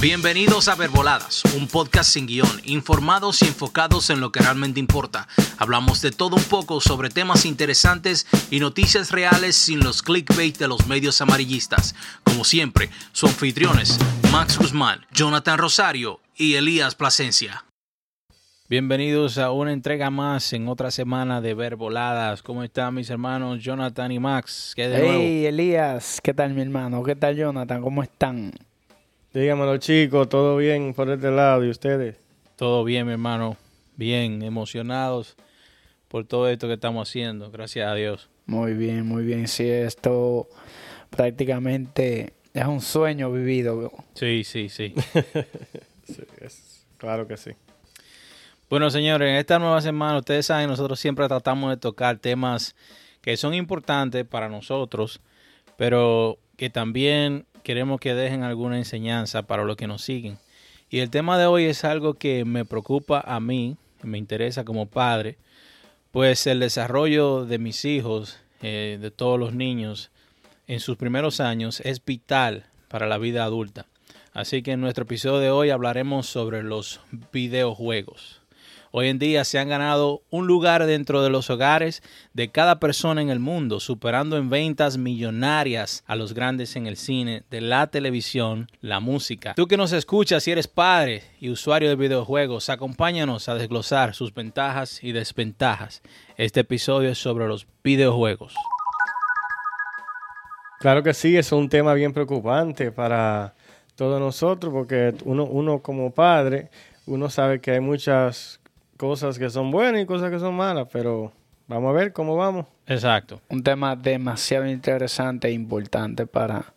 Bienvenidos a Verboladas, un podcast sin guion, informados y enfocados en lo que realmente importa. Hablamos de todo un poco sobre temas interesantes y noticias reales sin los clickbait de los medios amarillistas. Como siempre, sus anfitriones, Max Guzmán, Jonathan Rosario y Elías Plasencia. Bienvenidos a una entrega más en otra semana de Verboladas. ¿Cómo están mis hermanos Jonathan y Max? ¿Qué de hey, Elías, ¿qué tal mi hermano? ¿Qué tal Jonathan? ¿Cómo están? Dígamelo, chicos, ¿todo bien por este lado? ¿Y ustedes? Todo bien, mi hermano. Bien, emocionados por todo esto que estamos haciendo, gracias a Dios. Muy bien, muy bien. Sí, esto prácticamente es un sueño vivido. Sí, sí, sí. sí claro que sí. Bueno, señores, en esta nueva semana, ustedes saben, nosotros siempre tratamos de tocar temas que son importantes para nosotros, pero que también queremos que dejen alguna enseñanza para los que nos siguen. Y el tema de hoy es algo que me preocupa a mí, me interesa como padre, pues el desarrollo de mis hijos, eh, de todos los niños, en sus primeros años es vital para la vida adulta. Así que en nuestro episodio de hoy hablaremos sobre los videojuegos hoy en día se han ganado un lugar dentro de los hogares de cada persona en el mundo, superando en ventas millonarias a los grandes en el cine, de la televisión, la música. Tú que nos escuchas si eres padre y usuario de videojuegos, acompáñanos a desglosar sus ventajas y desventajas. Este episodio es sobre los videojuegos. Claro que sí, es un tema bien preocupante para todos nosotros porque uno, uno como padre, uno sabe que hay muchas cosas que son buenas y cosas que son malas, pero vamos a ver cómo vamos. Exacto. Un tema demasiado interesante e importante para,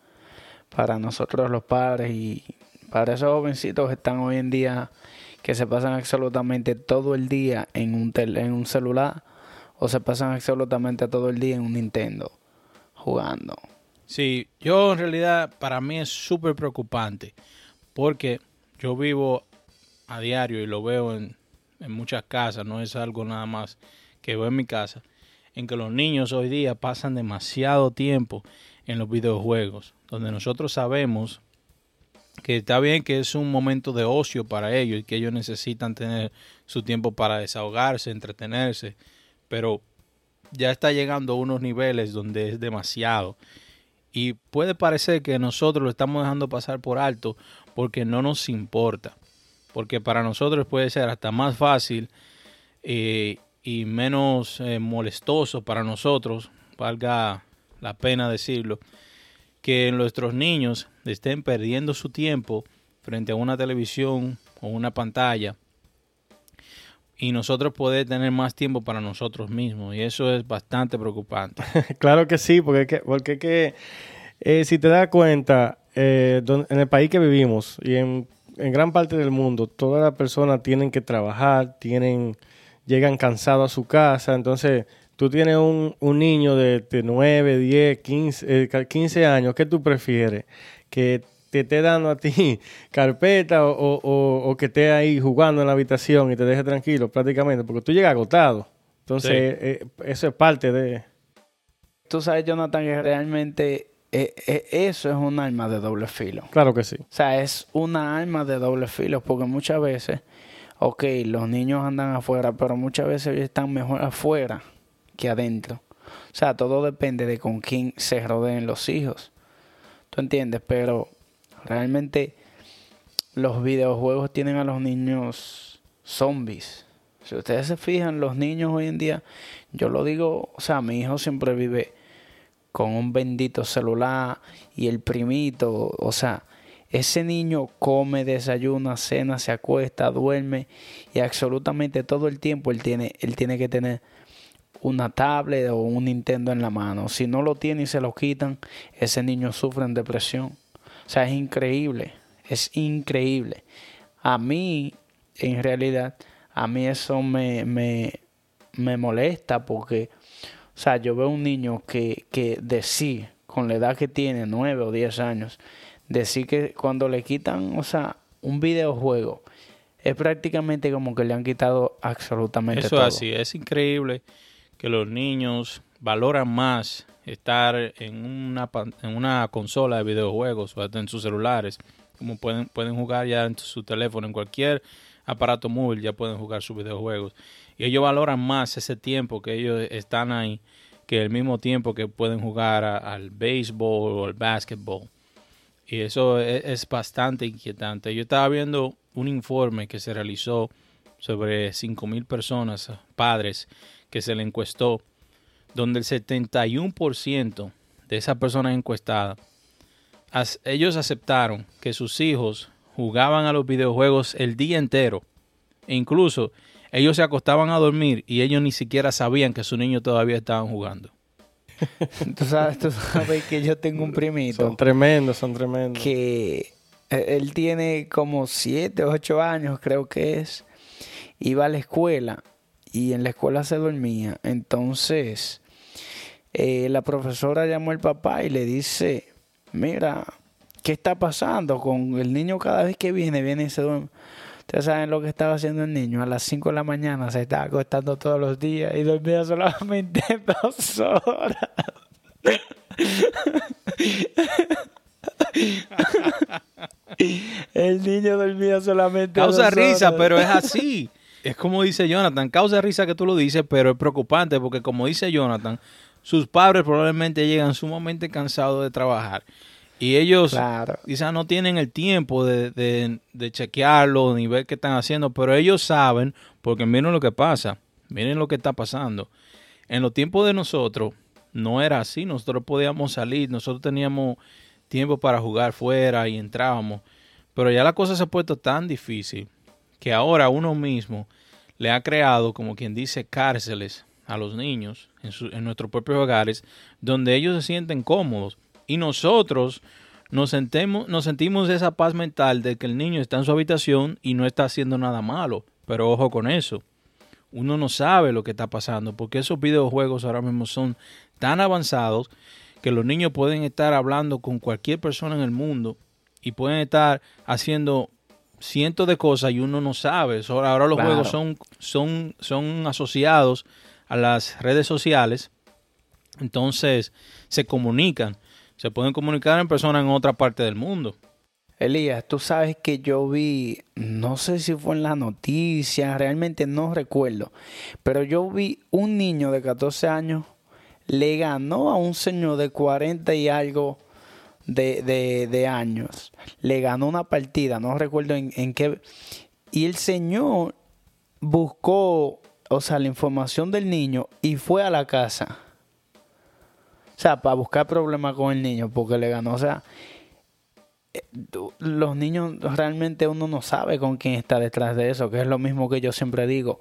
para nosotros los padres y para esos jovencitos que están hoy en día que se pasan absolutamente todo el día en un, en un celular o se pasan absolutamente todo el día en un Nintendo jugando. Sí, yo en realidad para mí es súper preocupante porque yo vivo a diario y lo veo en, en muchas casas, no es algo nada más que veo en mi casa, en que los niños hoy día pasan demasiado tiempo en los videojuegos, donde nosotros sabemos que está bien que es un momento de ocio para ellos y que ellos necesitan tener su tiempo para desahogarse, entretenerse, pero ya está llegando a unos niveles donde es demasiado. Y puede parecer que nosotros lo estamos dejando pasar por alto porque no nos importa porque para nosotros puede ser hasta más fácil eh, y menos eh, molestoso para nosotros, valga la pena decirlo, que nuestros niños estén perdiendo su tiempo frente a una televisión o una pantalla y nosotros poder tener más tiempo para nosotros mismos y eso es bastante preocupante. claro que sí, porque, porque que, eh, si te das cuenta, en el país que vivimos y en en gran parte del mundo, todas las personas tienen que trabajar, tienen, llegan cansados a su casa, entonces tú tienes un, niño de, 9, 10, 15, 15 años, ¿qué tú prefieres? Que te esté dando a ti carpeta o, que esté ahí jugando en la habitación y te deje tranquilo prácticamente, porque tú llegas agotado. Entonces, eh, eso es parte de... Tú sabes, Jonathan, que realmente eh, eh, eso es un arma de doble filo. Claro que sí. O sea, es una arma de doble filo porque muchas veces, ok, los niños andan afuera, pero muchas veces están mejor afuera que adentro. O sea, todo depende de con quién se rodeen los hijos. ¿Tú entiendes? Pero realmente los videojuegos tienen a los niños zombies. Si ustedes se fijan, los niños hoy en día, yo lo digo, o sea, mi hijo siempre vive con un bendito celular y el primito, o sea, ese niño come, desayuna, cena, se acuesta, duerme y absolutamente todo el tiempo él tiene, él tiene que tener una tablet o un Nintendo en la mano. Si no lo tiene y se lo quitan, ese niño sufre en depresión. O sea, es increíble, es increíble. A mí, en realidad, a mí eso me, me, me molesta porque o sea, yo veo un niño que, que de sí, con la edad que tiene, nueve o diez años, decir que cuando le quitan, o sea, un videojuego, es prácticamente como que le han quitado absolutamente todo. Eso es así, es increíble que los niños valoran más estar en una, en una consola de videojuegos o en sus celulares como pueden, pueden jugar ya en su teléfono, en cualquier aparato móvil ya pueden jugar sus videojuegos. Y ellos valoran más ese tiempo que ellos están ahí que el mismo tiempo que pueden jugar al béisbol o al básquetbol. Y eso es, es, bastante inquietante. Yo estaba viendo un informe que se realizó sobre 5.000 personas, padres, que se le encuestó, donde el 71% de esas personas encuestadas, ellos aceptaron que sus hijos jugaban a los videojuegos el día entero. E incluso ellos se acostaban a dormir y ellos ni siquiera sabían que sus niños todavía estaban jugando. tú, sabes, tú sabes que yo tengo un primito. Son tremendos, son tremendos. Que eh, él tiene como 7 o 8 años, creo que es. Iba a la escuela y en la escuela se dormía. Entonces, eh, la profesora llamó al papá y le dice, mira, ¿qué está pasando con el niño cada vez que viene, viene y se duerme? Ustedes saben lo que estaba haciendo el niño. A las 5 de la mañana se estaba acostando todos los días y dormía solamente dos horas. el niño dormía solamente Causa dos risa, horas. pero es así. Es como dice Jonathan, causa risa que tú lo dices, pero es preocupante porque como dice Jonathan, sus padres probablemente llegan sumamente cansados de trabajar. Y ellos Claro. quizás no tienen el tiempo de, de, de chequearlo ni ver qué están haciendo, pero ellos saben, porque miren lo que pasa, miren lo que está pasando. En los tiempos de nosotros no era así, nosotros podíamos salir, nosotros teníamos tiempo para jugar fuera y entrábamos, pero ya la cosa se ha puesto tan difícil que ahora uno mismo le ha creado, como quien dice, cárceles a los niños en, su, en nuestros propios hogares, donde ellos se sienten cómodos y nosotros nos, sentemos, nos sentimos esa paz mental de que el niño está en su habitación y no está haciendo nada malo. Pero ojo con eso. Uno no sabe lo que está pasando porque esos videojuegos ahora mismo son tan avanzados que los niños pueden estar hablando con cualquier persona en el mundo y pueden estar haciendo cientos de cosas y uno no sabe. Ahora los Claro. juegos son, son, son asociados a las redes sociales. Entonces se comunican. Se pueden comunicar en persona en otra parte del mundo. Elías, tú sabes que yo vi, no sé si fue en la noticia, realmente no recuerdo, pero yo vi un niño de 14 años le ganó a un señor de 40 y algo de, de, de años. Le ganó una partida, no recuerdo en, en qué. Y el señor buscó, o sea, la información del niño y fue a la casa. O sea, para buscar problemas con el niño, porque le ganó. O sea, eh, los niños realmente uno no sabe con quién está detrás de eso, que es lo mismo que yo siempre digo.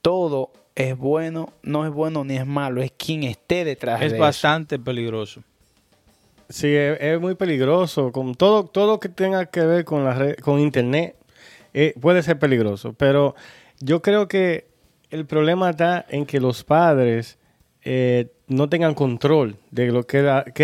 Todo es bueno, no es bueno ni es malo, es quien esté detrás Es de bastante peligroso. Sí, es, es muy peligroso. Con todo, todo que tenga que ver con la red, con internet, eh, puede ser peligroso. Pero yo creo que el problema está en que los padres eh, no tengan control de lo que,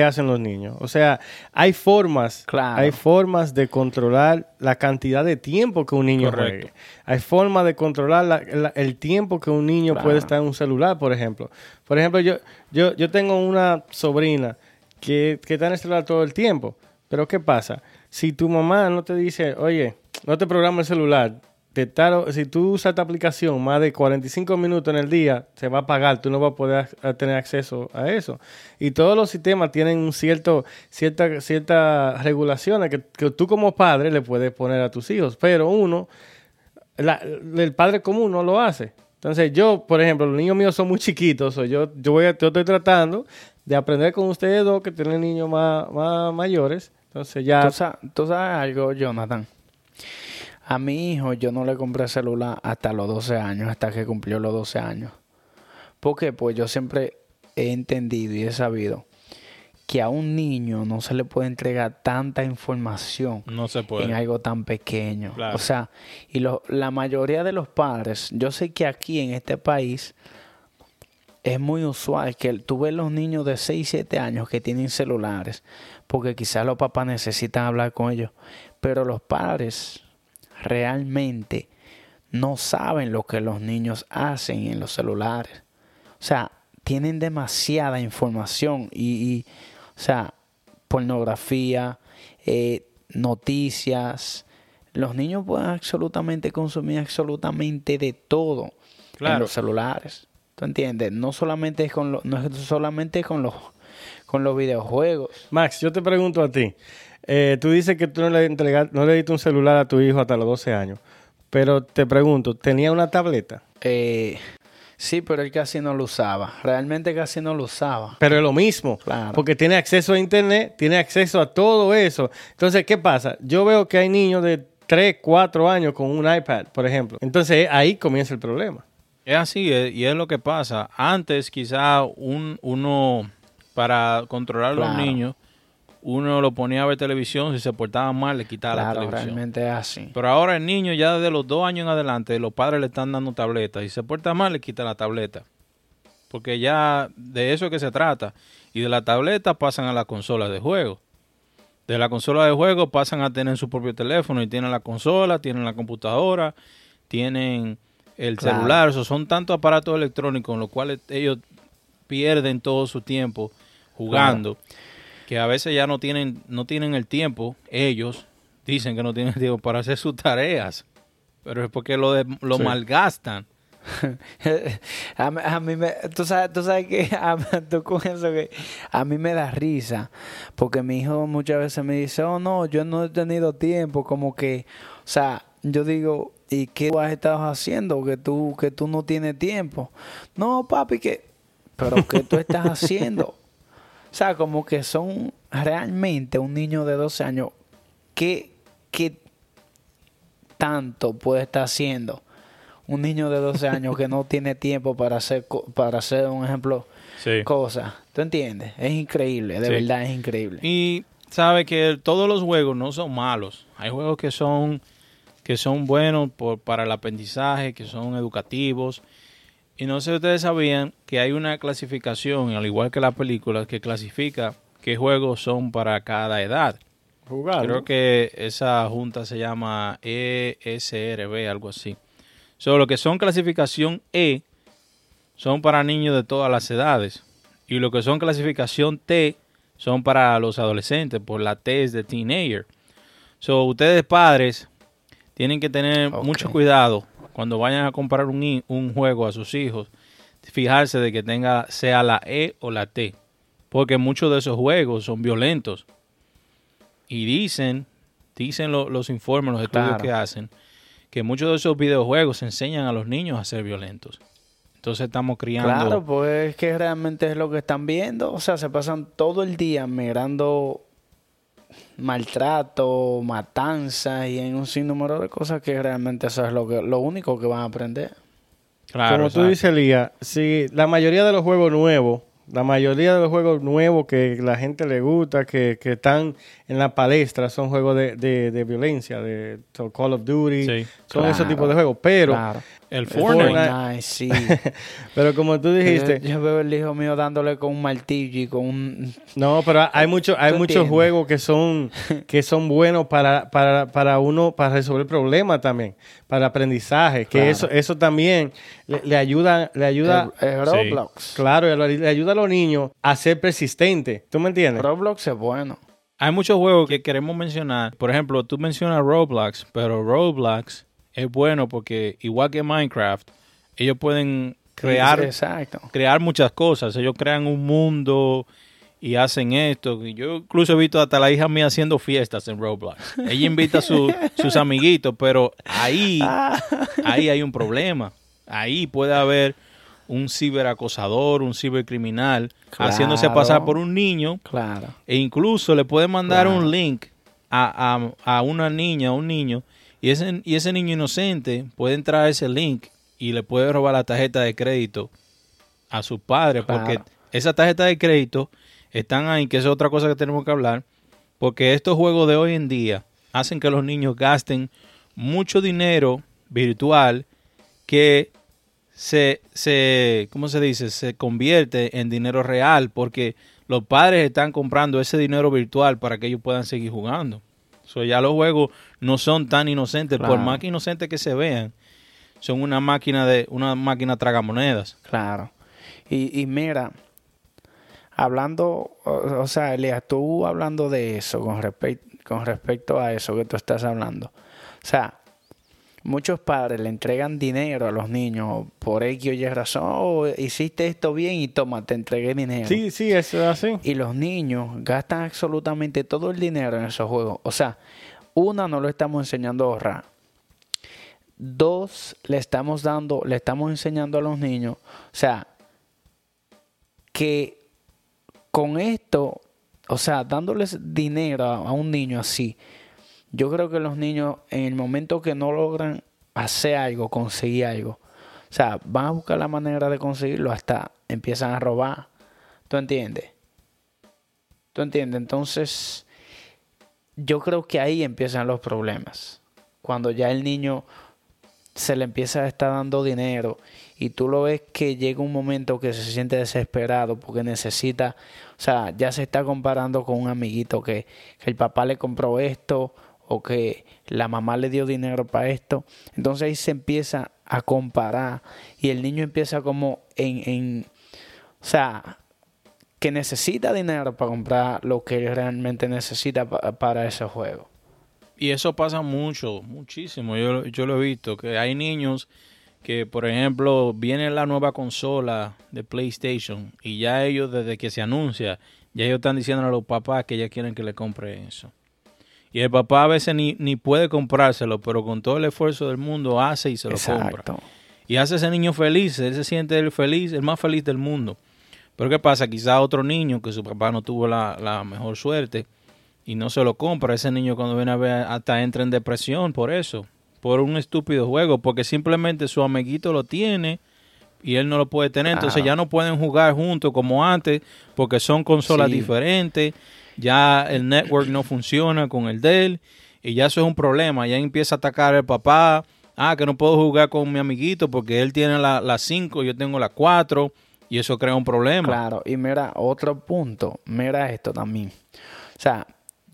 hacen los niños. O sea, hay formas, Claro. hay formas de controlar la cantidad de tiempo que un niño Correcto. juegue. Hay formas de controlar la- la- el tiempo que un niño Claro. puede estar en un celular, por ejemplo. Por ejemplo, yo, yo, yo tengo una sobrina que, que está en el celular todo el tiempo. Pero ¿qué pasa? Si tu mamá no te dice, oye, no te programa el celular, de tal- si tú usas esta aplicación más de 45 minutos en el día, se va a apagar, tú no vas a poder tener acceso a eso. Y todos los sistemas tienen cierto, cierta, ciertas regulaciones que, que tú como padre le puedes poner a tus hijos, pero uno, el padre común no lo hace. Entonces yo, por ejemplo, los niños míos son muy chiquitos, yo, yo, voy a- yo estoy tratando de aprender con ustedes dos que tienen niños más, más mayores. Entonces ya... ¿Tú, sa- tú sabes algo, Jonathan? A mi hijo yo no le compré celular hasta los 12 años, hasta que cumplió los 12 años. ¿Por qué? Pues yo siempre he entendido y he sabido que a un niño no se le puede entregar tanta información No se en puede. algo tan pequeño. Claro. O sea, y lo- la mayoría de los padres, yo sé que aquí en este país es muy usual que tú ves los niños de 6, 7 años que tienen celulares, porque quizás los papás necesitan hablar con ellos, pero los padres realmente no saben lo que los niños hacen en los celulares. O sea, tienen demasiada información y, y, o sea, pornografía, eh, noticias. Los niños pueden absolutamente consumir absolutamente de todo en los celulares. ¿Tú entiendes? No solamente es con los, no solamente con los con los videojuegos. Max, yo te pregunto a ti. Eh, tú dices que tú no le, entrega- no le diste un celular a tu hijo hasta los 12 años. Pero te pregunto, ¿tenía una tableta? Eh, sí, pero él casi no lo usaba. Realmente casi no lo usaba. Pero es lo mismo. Claro. Porque tiene acceso a internet, tiene acceso a todo eso. Entonces, ¿qué pasa? Yo veo que hay niños de 3, 4 años con un iPad, por ejemplo. Entonces, ahí comienza el problema. Es así, eh, y es lo que pasa. Antes, quizá un, uno, para controlar a los niños, uno lo ponía a ver televisión, si se portaba mal, le quitaba la Claro, televisión. realmente es así. Pero ahora el niño ya de los dos años en adelante, los padres le están dando tabletas. Y se porta mal, le quita la tableta. Porque ya de eso es que se trata. Y de la tableta pasan a la consola de juego. De la consola de juego pasan a tener su propio teléfono y tienen la consola, tienen la computadora, tienen el Claro. celular. Eso son tantos aparatos electrónicos en los cuales ellos pierden todo su tiempo jugando que a veces ya no tienen no tienen el tiempo ellos dicen que no tienen tiempo para hacer sus tareas pero es porque lo de- lo Sí. malgastan a, mí- a mí me, tú sabes, tú sabes que a, tú con eso que a mí me da risa porque mi hijo muchas veces me dice, oh no, yo no he tenido tiempo, como que, o sea, yo digo, ¿y qué tú has estado haciendo que tú que tú no tienes tiempo? No, papi, que, pero ¿qué tú estás haciendo? O sea, como que son realmente un niño de 12 años, ¿qué, qué tanto puede estar haciendo? un niño de 12 años que no tiene tiempo para hacer para hacer un ejemplo sí cosas ¿tú entiendes? es increíble de Sí. verdad es increíble y sabe que todos los juegos no son malos hay juegos que son que son buenos por, para el aprendizaje que son educativos y no sé si ustedes sabían que hay una clasificación al igual que la película que clasifica qué juegos son para cada edad Jugar. Creo que esa junta se llama ESRB, algo así. So, lo que son clasificación E son para niños de todas las edades. Y lo que son clasificación T son para los adolescentes, por la T es de teenager. So, ustedes padres tienen que tener mucho cuidado cuando vayan a comprar un, un juego a sus hijos. Fijarse de que tenga sea la E o la T. Porque muchos de esos juegos son violentos. Y dicen, dicen lo- los informes, los estudios Claro. que hacen, que muchos de esos videojuegos enseñan a los niños a ser violentos. Entonces estamos criando. claro pues es que realmente es lo que están viendo o sea se pasan todo el día mirando maltrato matanza y en un sinnúmero de cosas que realmente eso es lo que lo único que van a aprender. Claro, Como tú dices, Lía, si la mayoría de los juegos nuevos, la mayoría de los juegos nuevos que la gente le gusta, que, que están en la palestra, son juegos de, de, de violencia, de so, Call of Duty, Sí, son claro. esos tipos de juegos. Pero, claro El Fortnite. Fortnite, sí pero como tú dijiste, yo, yo veo el hijo mío dándole con un martillo y con un no, pero hay muchos, hay ¿Tú muchos entiendes? juegos que son, que son buenos para, para, para uno, para resolver problemas también, para aprendizaje, que Claro. eso, eso también le, le ayuda, le ayuda, el- el Sí. Roblox claro, le, ayuda a los niños a ser persistentes. ¿Tú me entiendes? Roblox es bueno Hay muchos juegos que queremos mencionar. Por ejemplo, tú mencionas Roblox, pero Roblox es bueno porque, igual que Minecraft, ellos pueden crear, Exacto. crear muchas cosas. Ellos crean un mundo y hacen esto. Yo incluso he visto hasta la hija mía haciendo fiestas en Roblox. Ella invita a su- sus amiguitos, pero ahí, ahí hay un problema. Ahí puede haber un ciberacosador, un cibercriminal, haciéndose pasar Claro. por un niño Claro. e incluso le puede mandar Claro. un link a, a- a una niña, a un niño, y ese, y ese niño inocente puede entrar a ese link y le puede robar la tarjeta de crédito a sus padres, porque Claro. esa tarjeta de crédito están ahí, que es otra cosa que tenemos que hablar, porque estos juegos de hoy en día hacen que los niños gasten mucho dinero virtual que se, se, ¿cómo se dice? Se convierte en dinero real porque los padres están comprando ese dinero virtual para que ellos puedan seguir jugando. So, ya los juegos no son tan inocentes, por más que inocentes que se vean, son una máquina de una máquina tragamonedas. Claro. Y, y mira, hablando, o, o sea, Elías, tú hablando de eso con, respect- con respecto a eso que tú estás hablando. O sea, muchos padres le entregan dinero a los niños por X o Y razón. "Oh, hiciste esto bien y toma, te entregué dinero. Sí, sí, eso es así. Y los niños gastan absolutamente todo el dinero en esos juegos. O sea, una, no lo estamos enseñando a ahorrar. Dos, le estamos dando, le estamos enseñando a los niños. O sea, que con esto, o sea, dándoles dinero a, a un niño así, yo creo que los niños en el momento que no logran hacer algo, conseguir algo, o sea, van a buscar la manera de conseguirlo hasta empiezan a robar. ¿Tú entiendes? ¿Tú entiendes? Entonces, yo creo que ahí empiezan los problemas. Cuando ya el niño se le empieza a estar dando dinero y tú lo ves que llega un momento que se siente desesperado porque necesita, o sea, ya se está comparando con un amiguito que, que el papá le compró esto o que la mamá le dio dinero para esto. Entonces ahí se empieza a comparar y el niño empieza como en, en o sea, que necesita dinero para comprar lo que realmente necesita pa- para ese juego. Y eso pasa mucho, muchísimo. Yo, yo lo he visto, que hay niños que, por ejemplo, viene la nueva consola de PlayStation y ya ellos, desde que se anuncia, ya ellos están diciendo a los papás que ya quieren que le compre eso. Y el papá a veces ni, ni puede comprárselo, pero con todo el esfuerzo del mundo hace y se lo compra. Y hace a ese niño feliz, él se siente el feliz, el más feliz del mundo. Pero ¿qué pasa? Quizá otro niño que su papá no tuvo la, la mejor suerte y no se lo compra, ese niño cuando viene a ver hasta entra en depresión por eso, por un estúpido juego, porque simplemente su amiguito lo tiene y él no lo puede tener, entonces ya no pueden jugar juntos como antes porque son consolas Sí. diferentes, ya el network no funciona con el de él y ya eso es un problema, ya empieza a atacar al papá, ah, que no puedo jugar con mi amiguito porque él tiene la 5, yo tengo la 4 y eso crea un problema. Claro, y mira, otro punto, mira esto también. O sea,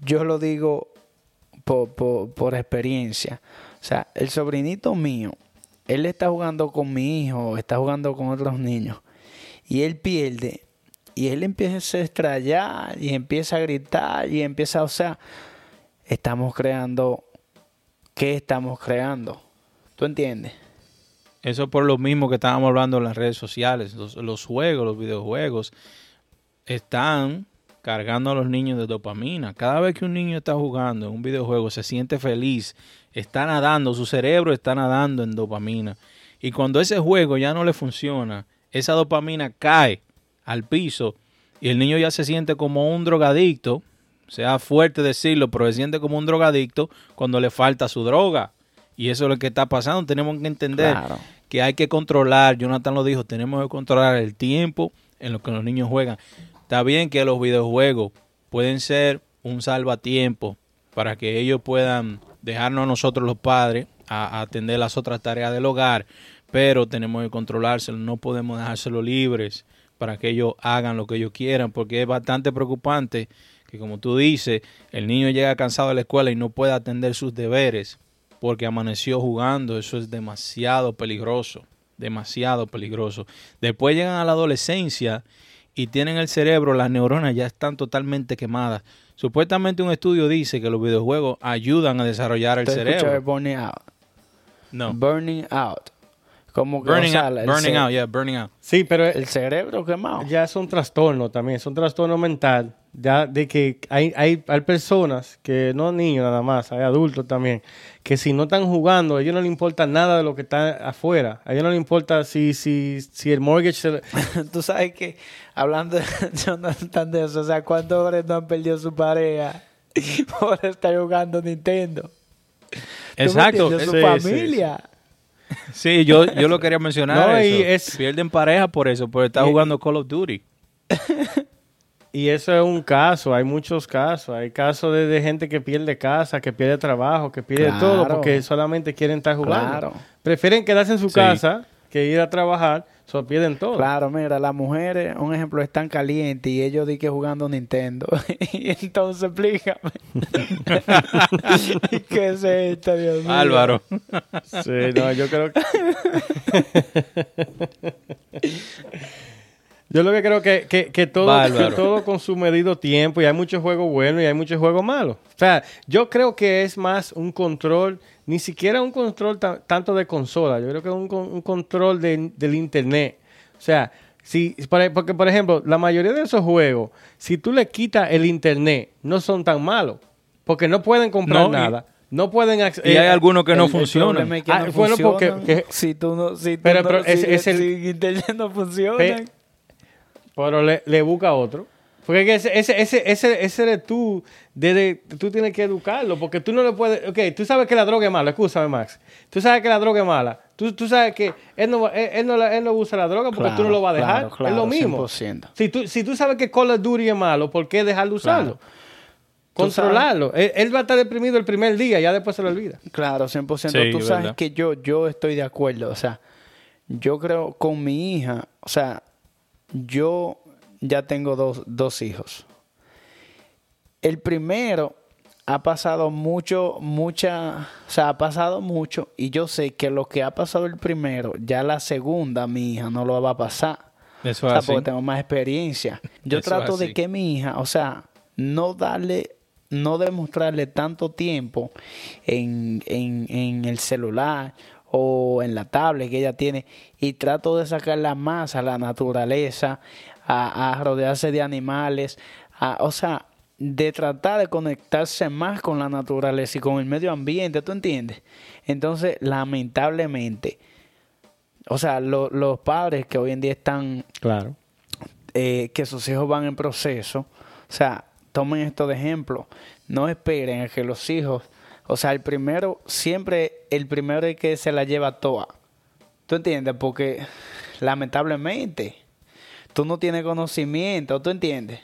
yo lo digo por, por, por experiencia. O sea, el sobrinito mío, él está jugando con mi hijo, está jugando con otros niños, y él pierde, y él empieza a estrellar, y empieza a gritar, y empieza, o sea, estamos creando, ¿qué estamos creando? ¿Tú entiendes? Eso por lo mismo que estábamos hablando en las redes sociales. Los, los juegos, los videojuegos, están cargando a los niños de dopamina. Cada vez que un niño está jugando en un videojuego, se siente feliz, está nadando, su cerebro está nadando en dopamina. Y cuando ese juego ya no le funciona, esa dopamina cae al piso y el niño ya se siente como un drogadicto, sea fuerte decirlo, pero se siente como un drogadicto cuando le falta su droga. Y eso es lo que está pasando. Tenemos que entender Claro. que hay que controlar, Jonathan lo dijo, tenemos que controlar el tiempo en lo que los niños juegan. Está bien que los videojuegos pueden ser un salvatiempo para que ellos puedan dejarnos a nosotros los padres a, a atender las otras tareas del hogar, pero tenemos que controlárselo, no podemos dejárselo libres para que ellos hagan lo que ellos quieran, porque es bastante preocupante que como tú dices, el niño llega cansado de la escuela y no puede atender sus deberes porque amaneció jugando, eso es demasiado peligroso, demasiado peligroso. Después llegan a la adolescencia y tienen el cerebro, las neuronas ya están totalmente quemadas. Supuestamente un estudio dice que los videojuegos ayudan a desarrollar el ¿Tú has escuchado de cerebro. burning out? No. Burning out. Como que, o Burning sea, out, el burning out, yeah, burning out. Sí, pero El cerebro quemado. ya es un trastorno también, es un trastorno mental, ya de que hay, hay, hay personas que no niños nada más, hay adultos también, que si no están jugando, a ellos no les importa nada de lo que está afuera, a ellos no les importa si, si, si el mortgage se le- Tú sabes que, hablando de Jonathan de eso, o sea, ¿cuántos hombres no han perdido su pareja por estar jugando Nintendo? ¿Tú me Exacto. Su Sí, sí, familia. Sí, yo, yo lo quería mencionar. No, eso. y es- Pierden pareja por eso, por estar Y- jugando Call of Duty. Y eso es un caso, hay muchos casos. Hay casos de, de gente que pierde casa, que pierde trabajo, que pierde Claro. todo porque solamente quieren estar jugando. Claro. Prefieren quedarse en su Sí. casa que ir a trabajar, solo pierden todo. Claro, mira, las mujeres, un ejemplo, están calientes y ellos di que jugando Nintendo. y entonces explícame. ¿Qué es esto, Dios mío? Álvaro. Sí, no, yo creo que... Yo lo que creo que, que, que todo, que todo con su medido tiempo y hay muchos juegos buenos y hay muchos juegos malos. O sea, yo creo que es más un control, ni siquiera un control ta- tanto de consola, yo creo que es un, un control de- del internet. O sea, si, por- porque por ejemplo, la mayoría de esos juegos, si tú le quitas el internet, no son tan malos, porque no pueden comprar No, y- nada. No pueden acc- Y hay eh, algunos que no El- funcionan. problema es que Ah, no bueno, porque- que- si tú no, si tú Pero- no, pero si, es- es el- si internet no funciona. Pe- Pero le, le busca otro. Porque es que ese, ese, ese, ese, ese eres tú. Desde, tú tienes que educarlo. Porque tú no le puedes. Ok, tú sabes que la droga es mala. Escúchame, Max. Tú sabes que la droga es mala. Tú, tú sabes que él no, va- él, él no, él no usa la droga porque tú no lo vas a dejar. Claro, claro, es lo mismo. 100%. Si tú, si tú sabes que Call of Duty es malo, ¿por qué dejar de usarlo? Controlarlo. Él, él va a estar deprimido el primer día, ya después se lo olvida. Claro, 100%. Sí, Tú sabes verdad. que yo, yo estoy de acuerdo. O sea, yo creo con mi hija, o sea, yo ya tengo dos, dos hijos. El primero ha pasado mucho, mucha, o sea, ha pasado mucho y yo sé que lo que ha pasado el primero, ya la segunda, mi hija no lo va a pasar. Eso O sea, así. porque tengo más experiencia. Yo Eso trato de que mi hija, o sea, no darle, no demostrarle tanto tiempo en, en, en el celular o en la tablet que ella tiene y trato de sacarla más a la naturaleza, a, a rodearse de animales, a, o sea, de tratar de conectarse más con la naturaleza y con el medio ambiente, ¿tú entiendes? Entonces, lamentablemente, o sea, lo- los padres que hoy en día están Claro. eh, que sus hijos van en proceso, o sea, tomen esto de ejemplo, no esperen a que los hijos, o sea, el primero, siempre el primero es que se la lleva toda. ¿Tú entiendes? Porque lamentablemente tú no tienes conocimiento, ¿tú entiendes?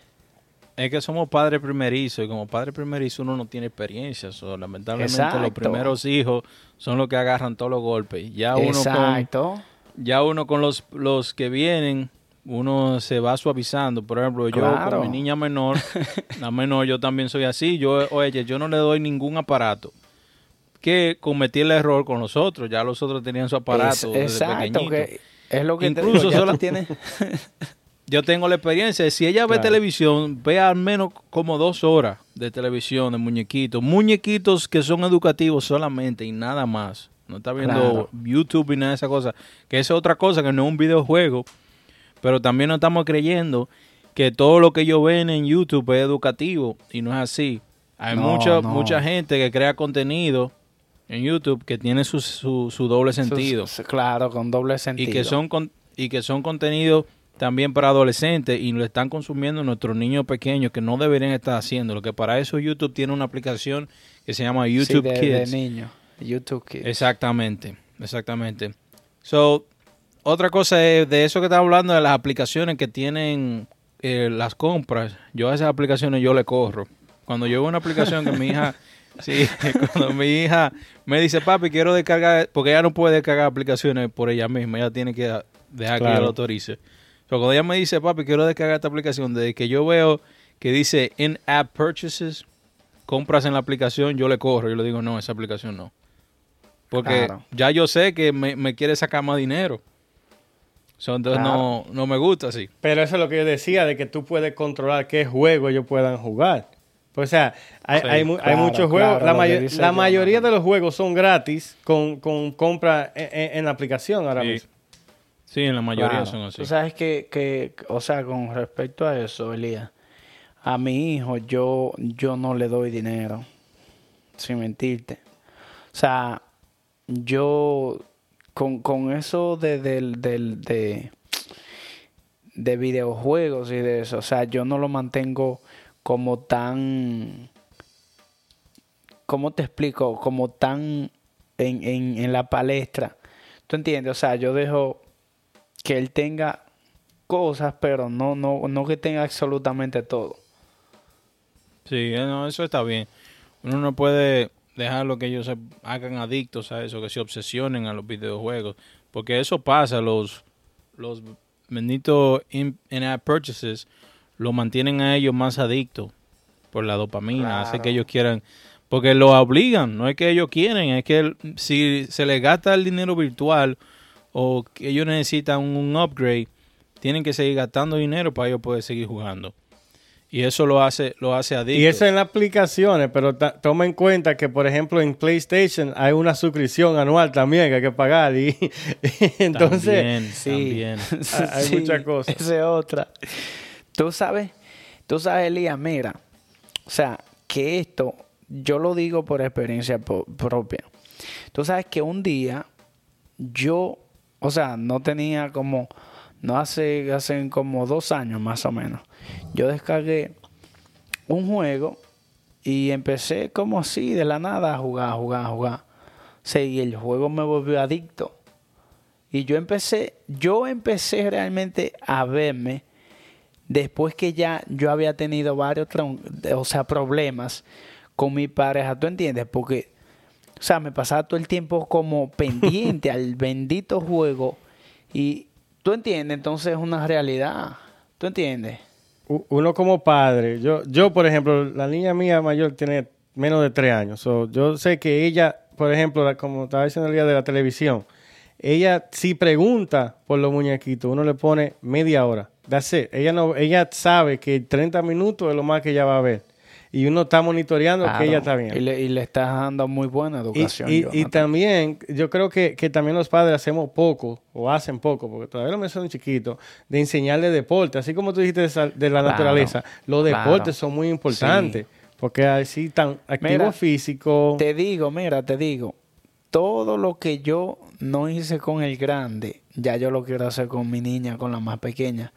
Es que somos padres primerizos y como padre primerizo uno no tiene experiencia. So, lamentablemente los primeros hijos son los que agarran todos los golpes. Ya uno con, Exacto. ya uno con los, los que vienen, uno se va suavizando. Por ejemplo, yo Claro. con mi niña menor, la menor, yo también soy así. Yo, oye, yo no le doy ningún aparato. Que cometí el error con los otros. Ya los otros tenían su aparato Es- desde exacto, que es lo que Incluso te digo, ya solo- tú tienes Yo tengo la experiencia. Si ella ve Claro. televisión, ve al menos como dos horas de televisión, de muñequitos. Muñequitos que son educativos solamente y nada más. No está viendo Claro. YouTube y nada de esa cosa. Que esa es otra cosa, que no es un videojuego. Pero también no estamos creyendo que todo lo que ellos ven en YouTube es educativo. Y no es así. Hay No, mucha, no. mucha gente que crea contenido en YouTube que tiene su, su, su doble sentido claro, con doble sentido. y que son con- y que son contenidos también para adolescentes y lo están consumiendo nuestros niños pequeños que no deberían estar haciendo. Lo que para eso YouTube tiene una aplicación que se llama Sí, YouTube de, de Kids. niño. YouTube Kids. Exactamente, exactamente. So, otra cosa es de eso que estaba hablando de las aplicaciones que tienen eh, las compras. Yo a esas aplicaciones yo le corro. Cuando yo veo una aplicación que mi hija, sí, cuando mi hija me dice, papi, quiero descargar, porque ella no puede descargar aplicaciones por ella misma, ella tiene que dejar que yo lo autorice. So, cuando ella me dice, papi, quiero descargar esta aplicación, desde que yo veo que dice in-app purchases, compras en la aplicación, yo le corro. Yo le digo, no, esa aplicación no. Porque Claro. ya yo sé que me, me quiere sacar más dinero. So, entonces no, no me gusta así. Pero eso es lo que yo decía, de que tú puedes controlar qué juego ellos puedan jugar. Pues, o sea, hay, Sí, hay hay muchos claro, juegos. la dice la mayoría de los juegos son gratis con, con compra en, en- en la aplicación ahora Sí. mismo. Sí, en la mayoría Claro. son así. Tú sabes que, que, o sea, con respecto a eso, Elías, a mi hijo yo, yo no le doy dinero, sin mentirte. O sea, yo con, con eso de, del- del- de, de videojuegos y de eso, o sea, yo no lo mantengo como tan, ¿cómo te explico? Como tan en, en, en la palestra. ¿Tú entiendes? O sea, yo dejo que él tenga cosas, pero no, no, no que tenga absolutamente todo. Sí, no, eso está bien. Uno no puede dejarlo que ellos se hagan adictos a eso, que se obsesionen a los videojuegos. Porque eso pasa, los, los benditos in- in-app purchases lo mantienen a ellos más adictos por la dopamina. Hace que ellos quieran, porque lo obligan, no es que ellos quieren, es que el- si se les gasta el dinero virtual o que ellos necesitan un upgrade, tienen que seguir gastando dinero para ellos poder seguir jugando. Y eso lo hace, lo hace adicto. Y eso en las aplicaciones, pero toma en cuenta que, por ejemplo, en PlayStation hay una suscripción anual también que hay que pagar. Y, entonces, también, hay muchas cosas. Esa es otra. Tú sabes, tú sabes, Elías, mira, o sea, que esto, yo lo digo por experiencia propia. Tú sabes que un día yo, o sea, no tenía como, no hace, hace como dos años más o menos, yo descargué un juego y empecé como así, de la nada, a jugar, a jugar, a jugar. Sí, y el juego me volvió adicto. Y yo empecé, yo empecé realmente a verme después que ya yo había tenido varios, o sea, problemas con mi pareja, ¿tú entiendes? Porque o sea, me pasaba todo el tiempo como pendiente al bendito juego. Y tú entiendes, entonces es una realidad. ¿Tú entiendes? Uno como padre, yo, yo por ejemplo, la niña mía mayor tiene menos de tres años. yo sé que ella, por ejemplo, como estaba diciendo el día de la televisión, ella si pregunta por los muñequitos, uno le pone media hora. That's Ella, no, ella sabe que 30 minutos es lo más que ella va a ver y uno está monitoreando que ella está bien. Y le, y le estás dando muy buena educación. Y, y, también, yo creo que, que, también los padres hacemos poco, o hacen poco, porque todavía no me son chiquitos, de enseñarle deporte. Así como tú dijiste de, la naturaleza, los deportes son muy importantes. Porque así tan activo físico. Te digo, mira, te digo, todo lo que yo no hice con el grande, ya yo lo quiero hacer con mi niña, con la más pequeña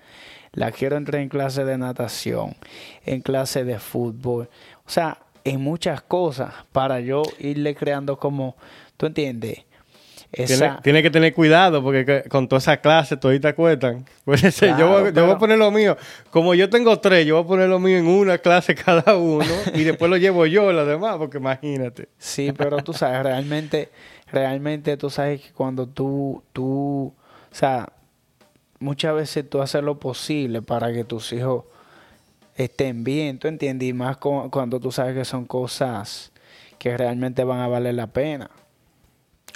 la quiero entrar en clase de natación, en clase de fútbol, o sea, en muchas cosas para yo irle creando como, ¿tú entiendes? Tiene, que tener cuidado porque con toda esa clase todita cuestan. yo, voy, yo voy a poner lo mío. Como yo tengo tres, yo voy a poner lo mío en una clase cada uno y después lo llevo yo las demás, porque imagínate. Sí, pero tú sabes, realmente, realmente tú sabes que cuando tú, tú, o sea, muchas veces tú haces lo posible para que tus hijos estén bien, ¿tú entiendes? Y más cuando tú sabes que son cosas que realmente van a valer la pena.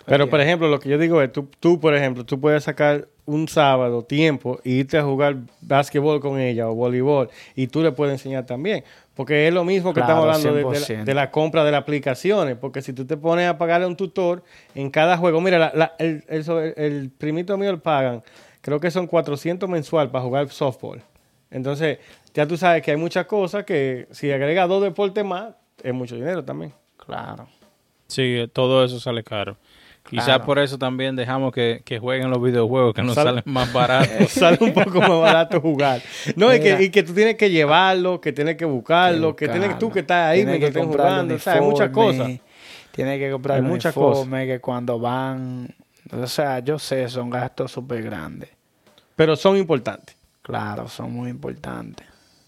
Pero, por ejemplo, lo que yo digo es, tú, tú, por ejemplo, tú puedes sacar un sábado tiempo e irte a jugar básquetbol con ella o voleibol y tú le puedes enseñar también. Porque es lo mismo que estamos hablando de, la, compra de las aplicaciones. Porque si tú te pones a pagarle a un tutor en cada juego, mira, el, el, el, primito mío le pagan creo que son 400 mensual para jugar softball. Entonces, ya tú sabes que hay muchas cosas que si agrega dos deportes más, es mucho dinero también. Claro. Sí, todo eso sale caro. Quizás por eso también dejamos que, jueguen los videojuegos, que nos salen más baratos. sale un poco más barato jugar. No, y que, y que, tú tienes que llevarlo, que tienes que buscarlo, que, tienes tú que estás ahí mientras estén jugando. O sea, hay muchas cosas. Tienes que comprar muchas cosas. que cuando van... O sea, yo sé, son gastos súper grandes. Pero son importantes. Claro, son muy importantes.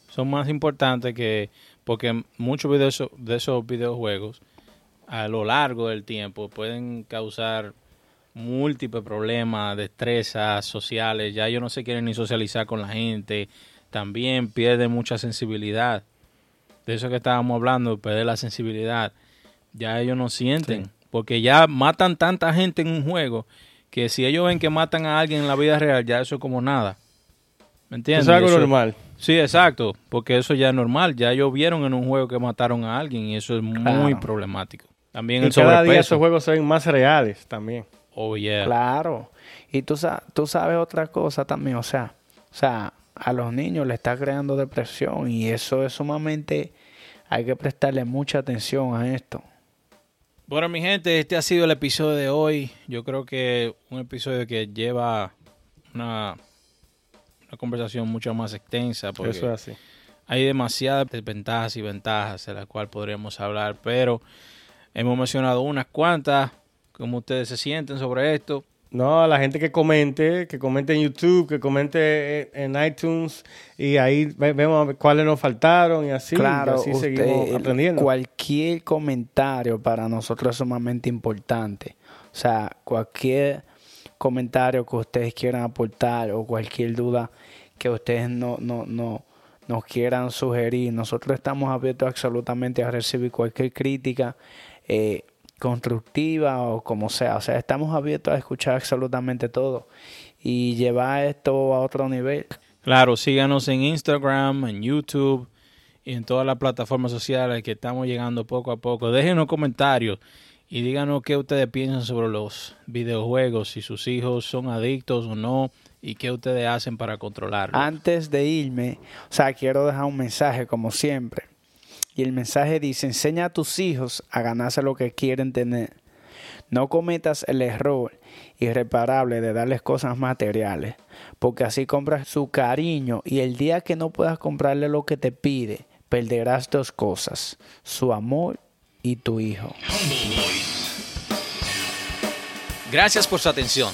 Son más importantes que porque muchos de esos, de esos videojuegos a lo largo del tiempo pueden causar múltiples problemas, destrezas sociales. Ya ellos no se quieren ni socializar con la gente. También pierden mucha sensibilidad. De eso que estábamos hablando, perder la sensibilidad. Ya ellos no sienten. Porque ya matan tanta gente en un juego que si ellos ven que matan a alguien en la vida real, ya eso es como nada. ¿Me entiendes? es algo normal. Sí, exacto, porque eso ya es normal. Ya ellos vieron en un juego que mataron a alguien y eso es muy problemático. También y cada día esos juegos se ven más reales también. Oh, yeah. Claro. Y tú, tú sabes otra cosa también, o sea, o sea, a los niños le está creando depresión y eso es sumamente, hay que prestarle mucha atención a esto. Bueno, mi gente, este ha sido el episodio de hoy. Yo creo que un episodio que lleva una, una conversación mucho más extensa. Porque Eso es así. Hay demasiadas desventajas y ventajas de las cuales podríamos hablar, pero hemos mencionado unas cuantas. ¿Cómo ustedes se sienten sobre esto? No, a la gente que comente, que comente en YouTube, que comente en iTunes y ahí vemos cuáles nos faltaron y así, claro, así seguimos aprendiendo. Cualquier comentario para nosotros es sumamente importante. O sea, cualquier comentario que ustedes quieran aportar o cualquier duda que ustedes no, no, no nos quieran sugerir, nosotros estamos abiertos absolutamente a recibir cualquier crítica. Eh, constructiva o como sea. O sea, estamos abiertos a escuchar absolutamente todo. y llevar esto a otro nivel. Claro, síganos en Instagram, en YouTube y en todas las plataformas sociales que estamos llegando poco a poco. Déjenos comentarios y díganos qué ustedes piensan sobre los videojuegos, si sus hijos son adictos o no y qué ustedes hacen para controlarlo. Antes de irme, o sea, quiero dejar un mensaje como siempre. Y el mensaje dice, enseña a tus hijos a ganarse lo que quieren tener. No cometas el error irreparable de darles cosas materiales, porque así compras su cariño y el día que no puedas comprarle lo que te pide, perderás dos cosas, su amor y tu hijo. Gracias por su atención.